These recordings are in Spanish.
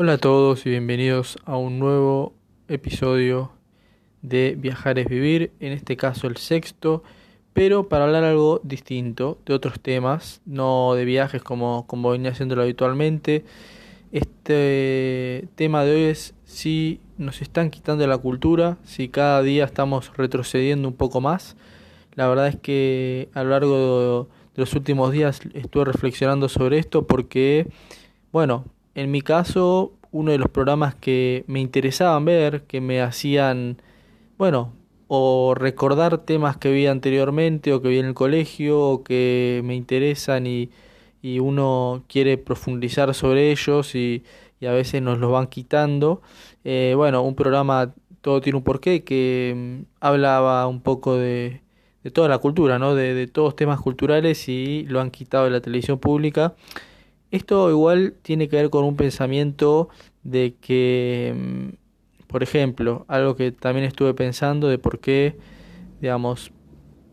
Hola a todos y bienvenidos a un nuevo episodio de Viajar es Vivir, en este caso el sexto, pero para hablar algo distinto, de otros temas, no de viajes como, como venía haciéndolo habitualmente. Este tema de hoy es si nos están quitando la cultura, si cada día estamos retrocediendo un poco más. La verdad es que a lo largo de los últimos días estuve reflexionando sobre esto porque, bueno, en mi caso, uno de los programas que me interesaban ver, que me hacían, bueno, o recordar temas que vi anteriormente o que vi en el colegio o que me interesan y, uno quiere profundizar sobre ellos y, a veces nos los van quitando. Eh, bueno, un programa, todo tiene un porqué, que mm, hablaba un poco de, de toda la cultura, ¿no? De, de todos temas culturales y lo han quitado de la televisión pública. Esto igual tiene que ver con un pensamiento de que, mm, por ejemplo, algo que también estuve pensando de por qué, digamos,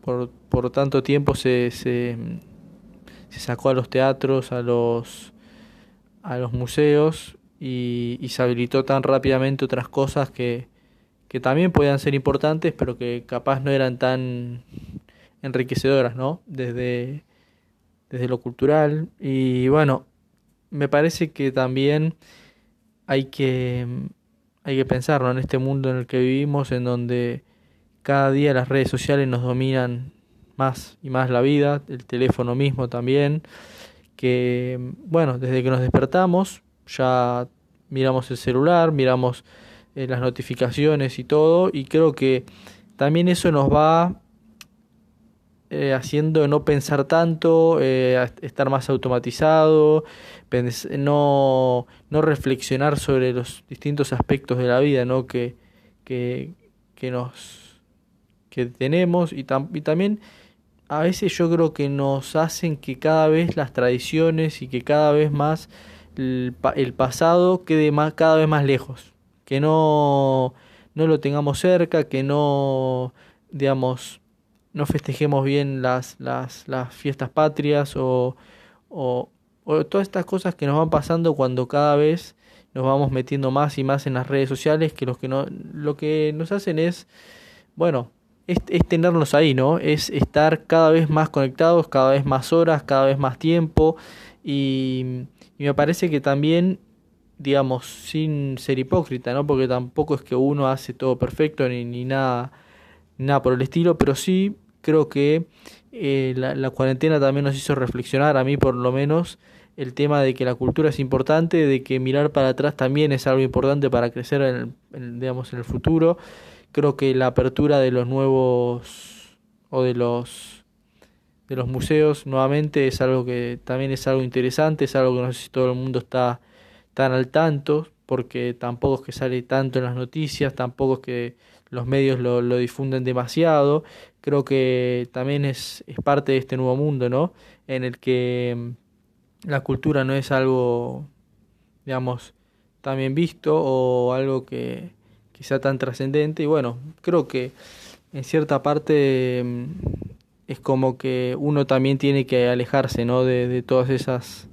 por, por tanto tiempo se, se, mm, se sacó a los teatros, a los, a los museos y, y se habilitó tan rápidamente otras cosas que, que también podían ser importantes, pero que capaz no eran tan enriquecedoras, ¿no? Desde, desde lo cultural. Y bueno, me parece que también hay que, hay que pensarlo en este mundo en el que vivimos, en donde cada día las redes sociales nos dominan más y más la vida, el teléfono mismo también, que bueno, desde que nos despertamos ya miramos el celular, miramos eh, las notificaciones y todo, y creo que también eso nos va eh, haciendo no pensar tanto, eh, estar más automatizado, no, no reflexionar sobre los distintos aspectos de la vida ¿no? que, que, que nos que tenemos y, tam, y también a veces yo creo que nos hacen que cada vez las tradiciones y que cada vez más el, el pasado quede más, cada vez más lejos, que no, no lo tengamos cerca, que no, digamos, no festejemos bien las, las, las fiestas patrias o, o, todas estas cosas que nos van pasando cuando cada vez nos vamos metiendo más y más en las redes sociales que, los que no, lo que nos hacen es, bueno, es, es tenernos ahí, ¿no? Es estar cada vez más conectados, cada vez más horas, cada vez más tiempo y, y me parece que también digamos, sin ser hipócrita, ¿no? Porque tampoco es que uno hace todo perfecto ni, ni nada, nada por el estilo, pero sí creo que eh, la, cuarentena también nos hizo reflexionar, a mí por lo menos, el tema de que la cultura es importante, de que mirar para atrás también es algo importante para crecer en el, en, digamos, en el futuro. Creo que la apertura de los nuevos o de los de los museos nuevamente es algo que también es algo interesante, es algo que no sé si todo el mundo está tan al tanto, porque tampoco es que sale tanto en las noticias, tampoco es que los medios lo, lo difunden demasiado. Creo que también es, es parte de este nuevo mundo, ¿no? En el que mm, la cultura no es algo, digamos, tan bien visto o algo que, que sea tan trascendente. Y bueno, creo que en cierta parte mm, es como que uno también tiene que alejarse, ¿no? De, de todas esas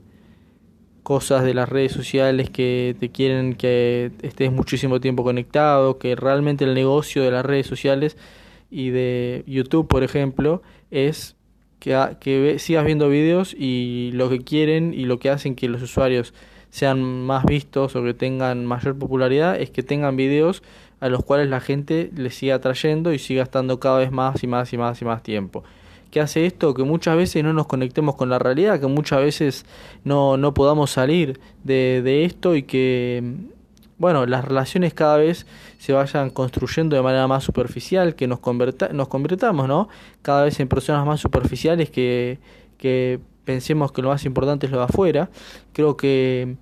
cosas de las redes sociales que te quieren que estés muchísimo tiempo conectado, que realmente el negocio de las redes sociales y de YouTube, por ejemplo, es que, que sigas viendo videos y lo que quieren y lo que hacen que los usuarios sean más vistos o que tengan mayor popularidad es que tengan videos a los cuales la gente les siga trayendo y siga estando cada vez más y más y más y más tiempo que hace esto, que muchas veces no nos conectemos con la realidad, que muchas veces no, no podamos salir de, de esto y que, bueno, las relaciones cada vez se vayan construyendo de manera más superficial, que nos, converta, nos convirtamos, ¿no? Cada vez en personas más superficiales que, que pensemos que lo más importante es lo de afuera. Creo que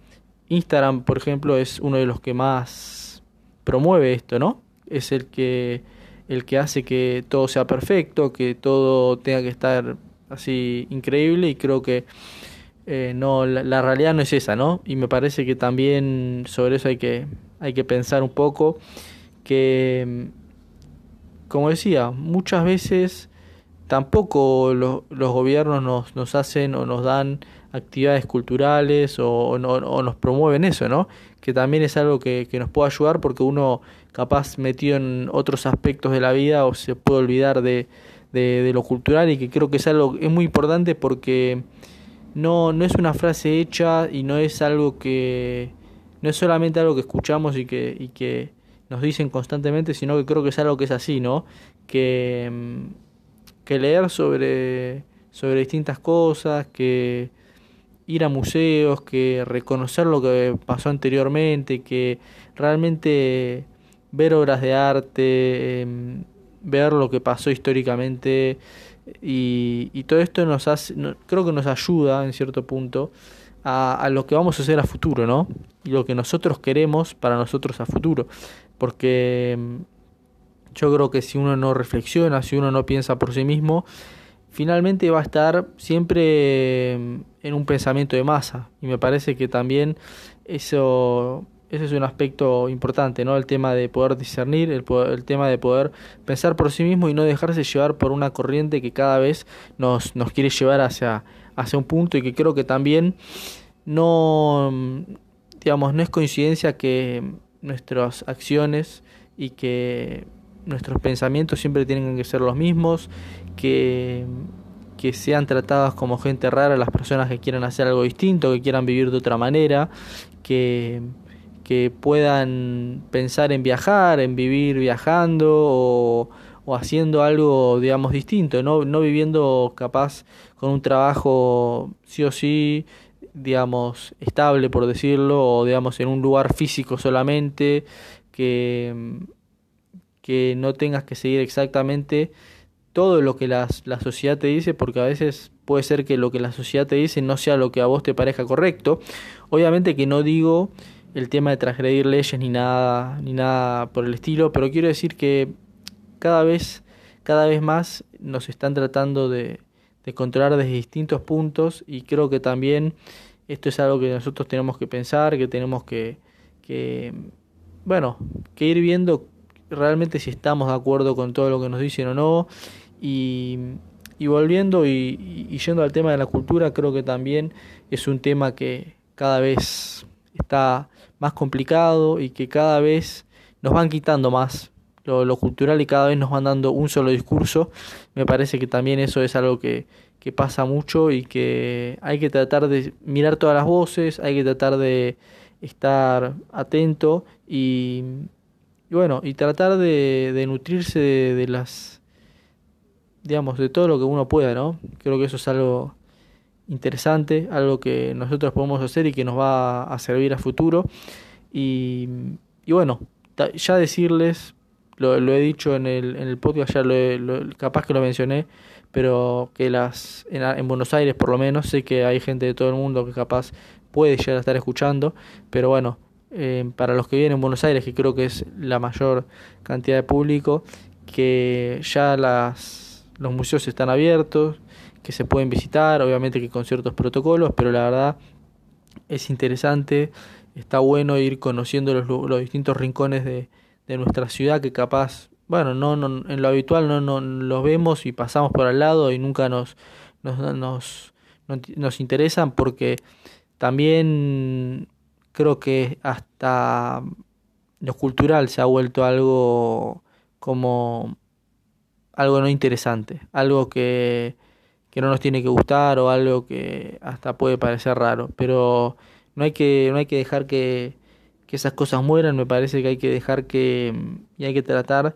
Instagram, por ejemplo, es uno de los que más promueve esto, ¿no? Es el que el que hace que todo sea perfecto, que todo tenga que estar así increíble y creo que eh, no la, la, realidad no es esa, ¿no? Y me parece que también sobre eso hay que hay que pensar un poco que como decía, muchas veces tampoco los, los gobiernos nos, nos hacen o nos dan actividades culturales o, nos promueven eso, ¿no? Que también es algo que, nos puede ayudar porque uno capaz metido en otros aspectos de la vida o se puede olvidar de, de, lo cultural y que creo que es algo es muy importante porque no, no es una frase hecha y no es algo que no es solamente algo que escuchamos y que, y que nos dicen constantemente, sino que creo que es algo que es así, ¿no? Que, que leer sobre, sobre distintas cosas, que ir a museos, que reconocer lo que pasó anteriormente, que realmente ver obras de arte, em, ver lo que pasó históricamente y, y todo esto nos hace, creo que nos ayuda en cierto punto a, a, lo que vamos a hacer a futuro, ¿no? Y lo que nosotros queremos para nosotros a futuro. Porque em, yo creo que si uno no reflexiona, si uno no piensa por sí mismo, finalmente va a estar siempre em, en un pensamiento de masa. Y me parece que también eso, ese es un aspecto importante, ¿no? El tema de poder discernir, el, el tema de poder pensar por sí mismo y no dejarse llevar por una corriente que cada vez nos, nos quiere llevar hacia, hacia un punto y que creo que también no, digamos, no es coincidencia que nuestras acciones y que nuestros pensamientos siempre tienen que ser los mismos, que, que sean tratadas como gente rara las personas que quieran hacer algo distinto, que quieran vivir de otra manera, que, que puedan pensar en viajar, en vivir viajando o, o haciendo algo, digamos, distinto, no, no viviendo capaz con un trabajo sí o sí digamos, estable, por decirlo, o digamos en un lugar físico solamente, que, que no tengas que seguir exactamente todo lo que la, la sociedad te dice, porque a veces puede ser que lo que la sociedad te dice no sea lo que a vos te parezca correcto. Obviamente que no digo el tema de transgredir leyes ni nada, ni nada por el estilo, pero quiero decir que cada vez, cada vez más nos están tratando de, de controlar desde distintos puntos y creo que también esto es algo que nosotros tenemos que pensar, que tenemos que, que bueno, que ir viendo realmente si estamos de acuerdo con todo lo que nos dicen o no y, y volviendo y, y yendo al tema de la cultura creo que también es un tema que cada vez está más complicado y que cada vez nos van quitando más lo, cultural y cada vez nos van dando un solo discurso. Me parece que también eso es algo que, que pasa mucho y que hay que tratar de mirar todas las voces, hay que tratar de estar atento y, bueno, y tratar de, de nutrirse de, de, las, digamos, de todo lo que uno pueda, ¿no? Creo que eso es algo interesante, algo que nosotros podemos hacer y que nos va a servir a futuro. Y, y bueno, ya decirles lo, lo he dicho en el, en el podcast, ya lo, capaz que lo mencioné, pero que las en, Buenos Aires por lo menos sé que hay gente de todo el mundo que capaz puede llegar a estar escuchando, pero bueno, eh, para los que viven en Buenos Aires, que creo que es la mayor cantidad de público, que ya las, los museos están abiertos, que se pueden visitar, obviamente que con ciertos protocolos, pero la verdad es interesante, está bueno ir conociendo los, los distintos rincones de, de nuestra ciudad que capaz, bueno, no, no en lo habitual no, no los vemos y pasamos por al lado y nunca nos, nos, nos, nos interesan porque también creo que hasta lo cultural se ha vuelto algo como algo no interesante, algo que, que no nos tiene que gustar o algo que hasta puede parecer raro, pero no hay que no hay que dejar que que esas cosas mueran, me parece que hay que dejar que y hay que tratar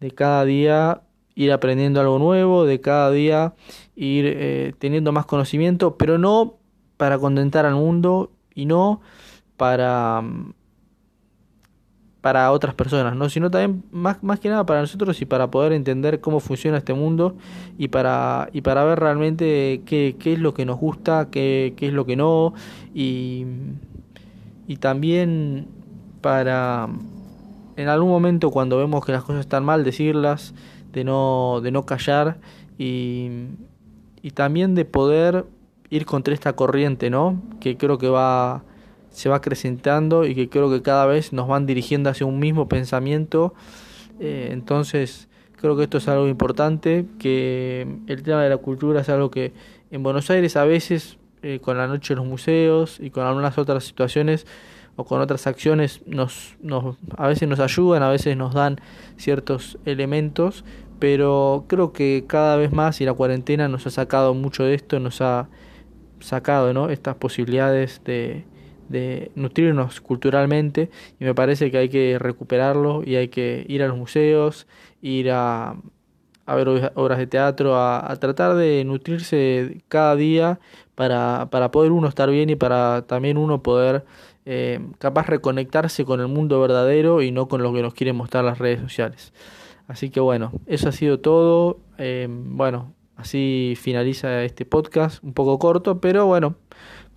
de cada día ir aprendiendo algo nuevo, de cada día ir eh, teniendo más conocimiento, pero no para contentar al mundo y no para para otras personas, ¿no? sino también más, más que nada para nosotros y para poder entender cómo funciona este mundo y para, y para ver realmente qué, qué es lo que nos gusta, qué, qué es lo que no y y también para en algún momento cuando vemos que las cosas están mal decirlas, de no, de no callar y, y también de poder ir contra esta corriente, ¿no? Que creo que va se va acrecentando y que creo que cada vez nos van dirigiendo hacia un mismo pensamiento. Eh, entonces, creo que esto es algo importante, que el tema de la cultura es algo que en Buenos Aires a veces eh, con la noche en los museos y con algunas otras situaciones o con otras acciones nos, nos, a veces nos ayudan, a veces nos dan ciertos elementos, pero creo que cada vez más y la cuarentena nos ha sacado mucho de esto, nos ha sacado ¿no? estas posibilidades de, de nutrirnos culturalmente y me parece que hay que recuperarlo y hay que ir a los museos, ir a, a ver obras de teatro, a, tratar de nutrirse cada día para, para poder uno estar bien y para también uno poder eh, capaz reconectarse con el mundo verdadero y no con lo que nos quieren mostrar las redes sociales. Así que bueno, eso ha sido todo. Eh, bueno, así finaliza este podcast, un poco corto, pero bueno,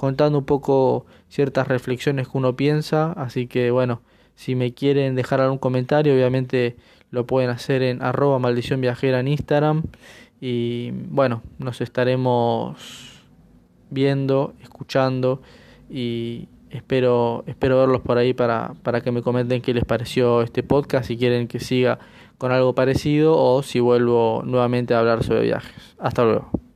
contando un poco ciertas reflexiones que uno piensa. Así que bueno, si me quieren dejar algún comentario, obviamente lo pueden hacer en arroba maldición viajera en Instagram. Y bueno, nos estaremos viendo, escuchando y Espero, espero verlos por ahí para, para que me comenten qué les pareció este podcast, si quieren que siga con algo parecido o si vuelvo nuevamente a hablar sobre viajes. Hasta luego.